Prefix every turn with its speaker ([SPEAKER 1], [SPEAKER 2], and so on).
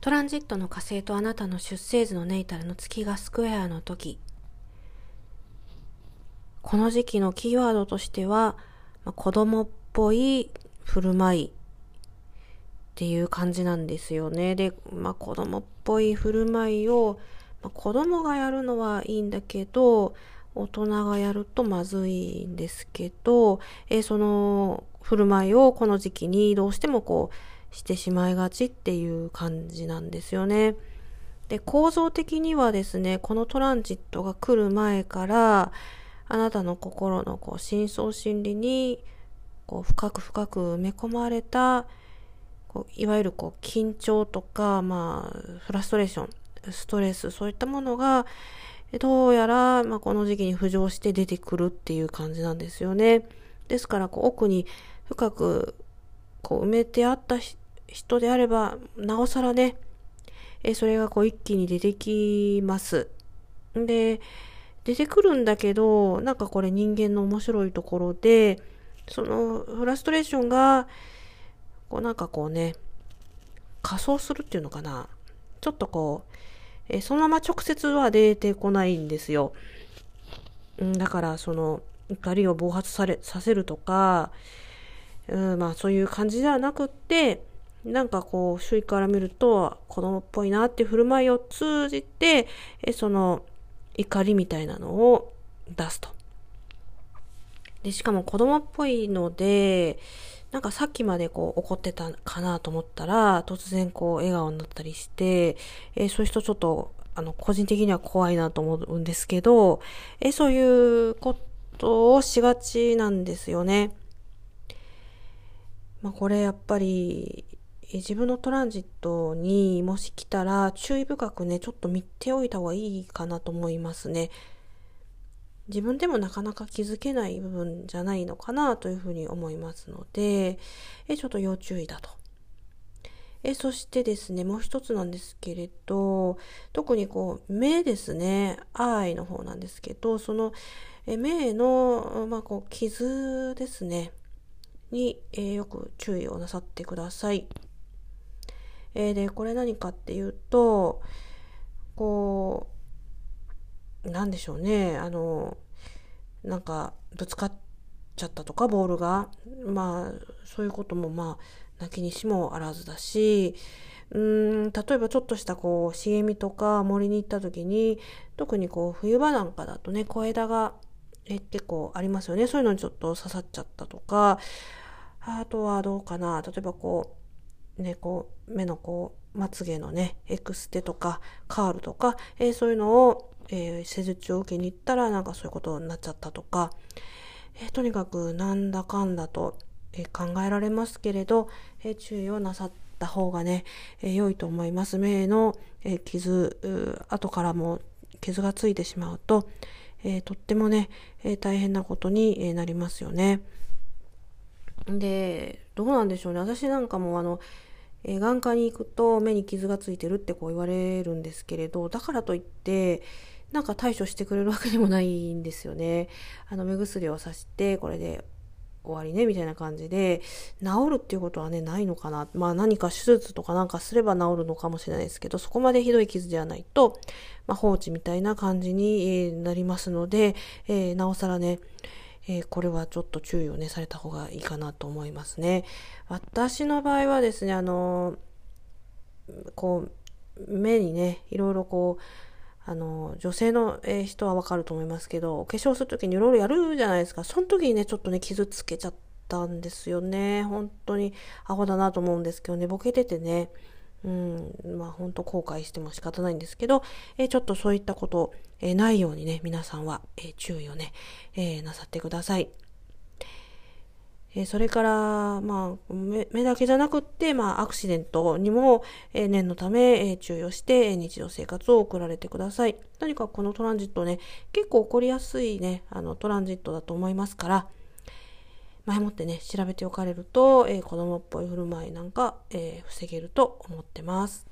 [SPEAKER 1] トランジットの火星とあなたの出生図のネイタルの月がスクエアの時、この時期のキーワードとしては、まあ、子供っぽい振る舞いっていう感じなんですよね。で、まあ、子供っぽい振る舞いを、まあ、子供がやるのはいいんだけど、大人がやるとまずいんですけど、え、その振る舞いをこの時期にどうしてもこう、してしまいがちっていう感じなんですよね。で、構造的にはですね、このトランジットが来る前から、あなたの心のこう深層心理にこう深く深く埋め込まれたこういわゆるこう緊張とか、まあ、フラストレーション、ストレス、そういったものが、どうやら、まあ、この時期に浮上して出てくるっていう感じなんですよね。ですから、こう奥に深くこう埋めてあった人であれば、なおさらね、えそれがこう一気に出てきます。で、出てくるんだけど、なんかこれ人間の面白いところで、そのフラストレーションが、こうなんかこうね、仮想するっていうのかな。ちょっとこう、えそのまま直接は出てこないんですよ。んだからその怒りを暴発されさせるとか、うん、まあそういう感じではなくって、なんかこう、周囲から見ると子供っぽいなっていう振る舞いを通じて、えその怒りみたいなのを出すと。で、しかも子供っぽいので、なんかさっきまでこう怒ってたかなと思ったら、突然こう笑顔になったりして、え、そういう人ちょっと、あの、個人的には怖いなと思うんですけど、え、そういうことをしがちなんですよね。まあ、これやっぱり自分のトランジットにもし来たら注意深くねちょっと見ておいた方がいいかなと思いますね。自分でもなかなか気づけない部分じゃないのかなというふうに思いますのでえちょっと要注意だと。えそしてですねもう一つなんですけれど特にこう目ですね愛の方なんですけどそのえ目の、まあ、こう傷ですねに、え、よく注意をなさってください。えー、で、これ何かっていうと、こう、なんでしょうね、あの、なんか、ぶつかっちゃったとか、ボールが。まあ、そういうことも、まあ、泣きにしもあらずだし、うん、例えばちょっとしたこう、茂みとか森に行った時に、特にこう、冬場なんかだとね、小枝がえ結構ありますよね。そういうのにちょっと刺さっちゃったとか、あとはどうかな。例えばこう、ね、こう、目のこう、まつげのね、エクステとか、カールとか、えー、そういうのを、えー、施術を受けに行ったら、なんかそういうことになっちゃったとか、えー、とにかくなんだかんだと、え考えられますけれど、え注意をなさった方がね、え良いと思います。目の、え傷、後からも傷がついてしまうと、えとってもね、え大変なことになりますよね。で、どうなんでしょうね。私なんかもあの、え眼科に行くと目に傷がついてるってこう言われるんですけれど、だからといって、なんか対処してくれるわけでもないんですよね。あの、目薬をさして、これで終わりね、みたいな感じで、治るっていうことはね、ないのかな。まあ何か手術とかなんかすれば治るのかもしれないですけど、そこまでひどい傷ではないと、まあ放置みたいな感じになりますので、えー、なおさらね、えー、これはちょっと注意をね、された方がいいかなと思いますね。私の場合はですね、あのこう、目にね、いろいろこう、あの、女性の人はわかると思いますけど、お化粧するときにいろいろやるじゃないですか。その時にね、ちょっとね、傷つけちゃったんですよね。本当にアホだなと思うんですけどね、ボケててね、うん、まあ本当後悔しても仕方ないんですけど、えー、ちょっとそういったこと、えー、ないようにね、皆さんは、えー、注意をね、えなさってください。えそれから、まあ目、目だけじゃなくって、まあ、アクシデントにも、え念のため、え注意をして、え日常生活を送られてください。何かこのトランジットね、結構起こりやすいね、あの、トランジットだと思いますから、前もってね、調べておかれると、えー、子供っぽい振る舞いなんか、えー、防げると思ってます。